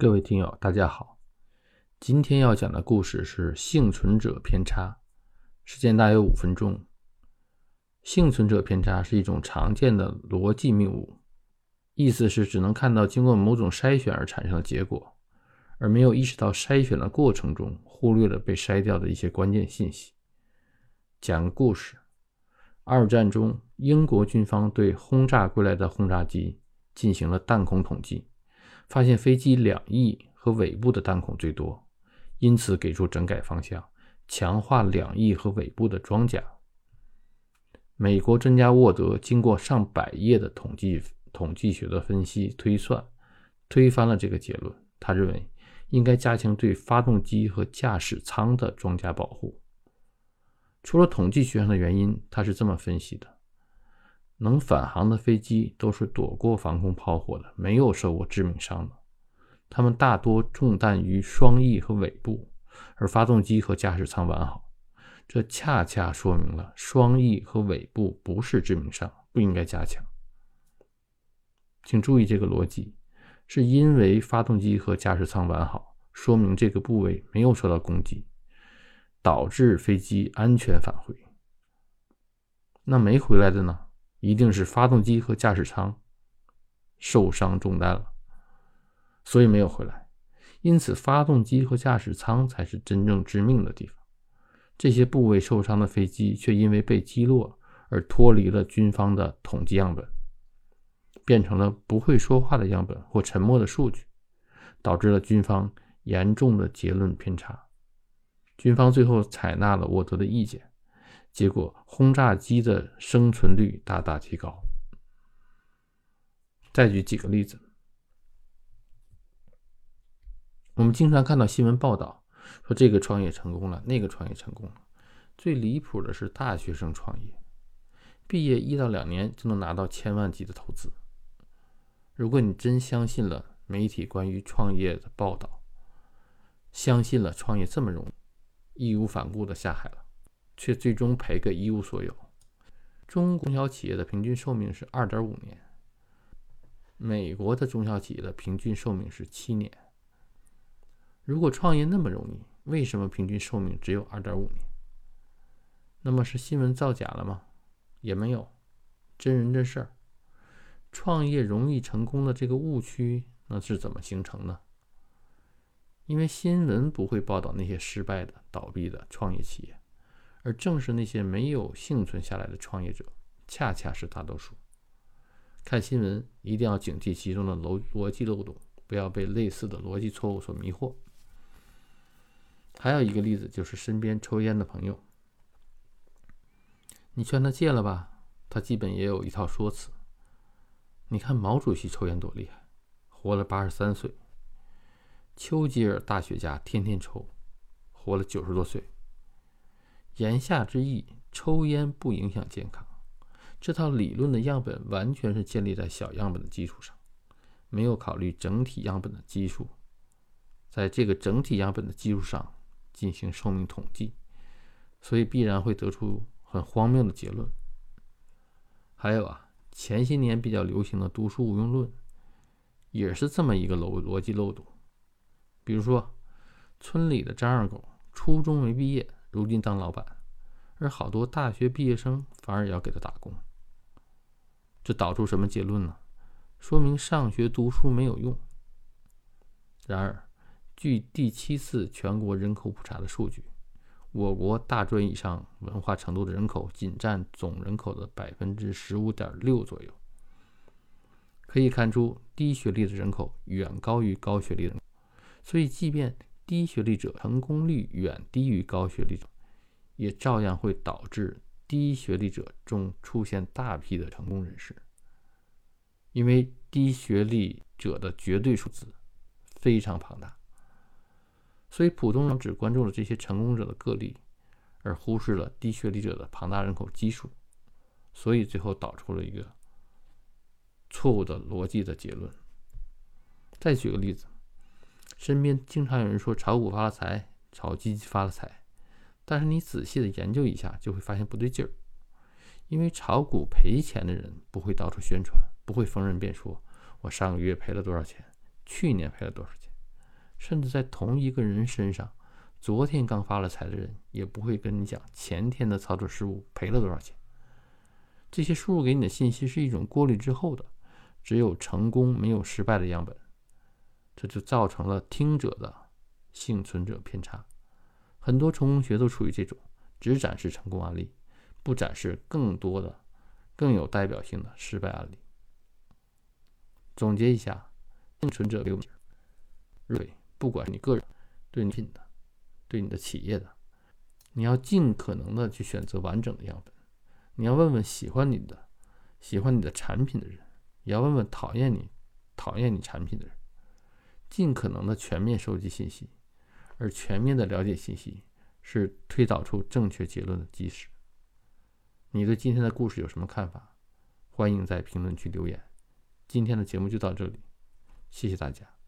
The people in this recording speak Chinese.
各位听友，大家好。今天要讲的故事是幸存者偏差，时间大约五分钟。幸存者偏差是一种常见的逻辑谬误，意思是只能看到经过某种筛选而产生的结果，而没有意识到筛选的过程中忽略了被筛掉的一些关键信息。讲个故事：二战中，英国军方对轰炸归来的轰炸机进行了弹孔统计，发现飞机两翼和尾部的弹孔最多。因此，给出整改方向，强化两翼和尾部的装甲。美国专家沃德经过上百页的统计统计学的分析推算，推翻了这个结论。他认为应该加强对发动机和驾驶舱的装甲保护。除了统计学上的原因，他是这么分析的：能返航的飞机都是躲过防空炮火的，没有受过致命伤的。它们大多中弹于双翼和尾部，而发动机和驾驶舱完好。这恰恰说明了双翼和尾部不是致命伤，不应该加强。请注意这个逻辑，是因为发动机和驾驶舱完好，说明这个部位没有受到攻击，导致飞机安全返回。那没回来的呢？一定是发动机和驾驶舱受伤中弹了。所以没有回来，因此发动机和驾驶舱才是真正致命的地方。这些部位受伤的飞机却因为被击落而脱离了军方的统计样本，变成了不会说话的样本或沉默的数据，导致了军方严重的结论偏差。军方最后采纳了沃德的意见，结果轰炸机的生存率大大提高。再举几个例子。我们经常看到新闻报道，说这个创业成功了，那个创业成功了。最离谱的是大学生创业，毕业一到两年就能拿到千万级的投资。如果你真相信了媒体关于创业的报道，相信了创业这么容易，义无反顾的下海了，却最终赔个一无所有。中中小企业的平均寿命是二点五年，美国的中小企业的平均寿命是七年。如果创业那么容易，为什么平均寿命只有二点五年？那么是新闻造假了吗？也没有，真人真事儿。创业容易成功的这个误区，那是怎么形成的？因为新闻不会报道那些失败的、倒闭的创业企业，而正是那些没有幸存下来的创业者，恰恰是大多数。看新闻一定要警惕其中的逻逻辑漏洞，不要被类似的逻辑错误所迷惑。还有一个例子，就是身边抽烟的朋友，你劝他戒了吧，他基本也有一套说辞。你看毛主席抽烟多厉害，活了八十三岁；丘吉尔大学家天天抽，活了九十多岁。言下之意，抽烟不影响健康。这套理论的样本完全是建立在小样本的基础上，没有考虑整体样本的基数。在这个整体样本的基础上。进行寿命统计，所以必然会得出很荒谬的结论。还有啊，前些年比较流行的“读书无用论”，也是这么一个逻逻辑漏洞。比如说，村里的张二狗初中没毕业，如今当老板，而好多大学毕业生反而要给他打工，这导出什么结论呢？说明上学读书没有用。然而，据第七次全国人口普查的数据，我国大专以上文化程度的人口仅占总人口的百分之十五点六左右。可以看出，低学历的人口远高于高学历人口，所以即便低学历者成功率远低于高学历者，也照样会导致低学历者中出现大批的成功人士。因为低学历者的绝对数字非常庞大。所以，普通人只关注了这些成功者的个例，而忽视了低学历者的庞大人口基数，所以最后导出了一个错误的逻辑的结论。再举个例子，身边经常有人说炒股发了财，炒基金发了财，但是你仔细的研究一下，就会发现不对劲儿。因为炒股赔钱的人不会到处宣传，不会逢人便说“我上个月赔了多少钱，去年赔了多少钱”。甚至在同一个人身上，昨天刚发了财的人也不会跟你讲前天的操作失误赔了多少钱。这些输入给你的信息是一种过滤之后的，只有成功没有失败的样本，这就造成了听者的幸存者偏差。很多成功学都处于这种，只展示成功案例，不展示更多的、更有代表性的失败案例。总结一下，幸存者流，对，不管你个人、对你品的、对你的企业的，你要尽可能的去选择完整的样本。你要问问喜欢你的、喜欢你的产品的人，也要问问讨厌你、讨厌你产品的人，尽可能的全面收集信息。而全面的了解信息是推导出正确结论的基石。你对今天的故事有什么看法？欢迎在评论区留言。今天的节目就到这里，谢谢大家。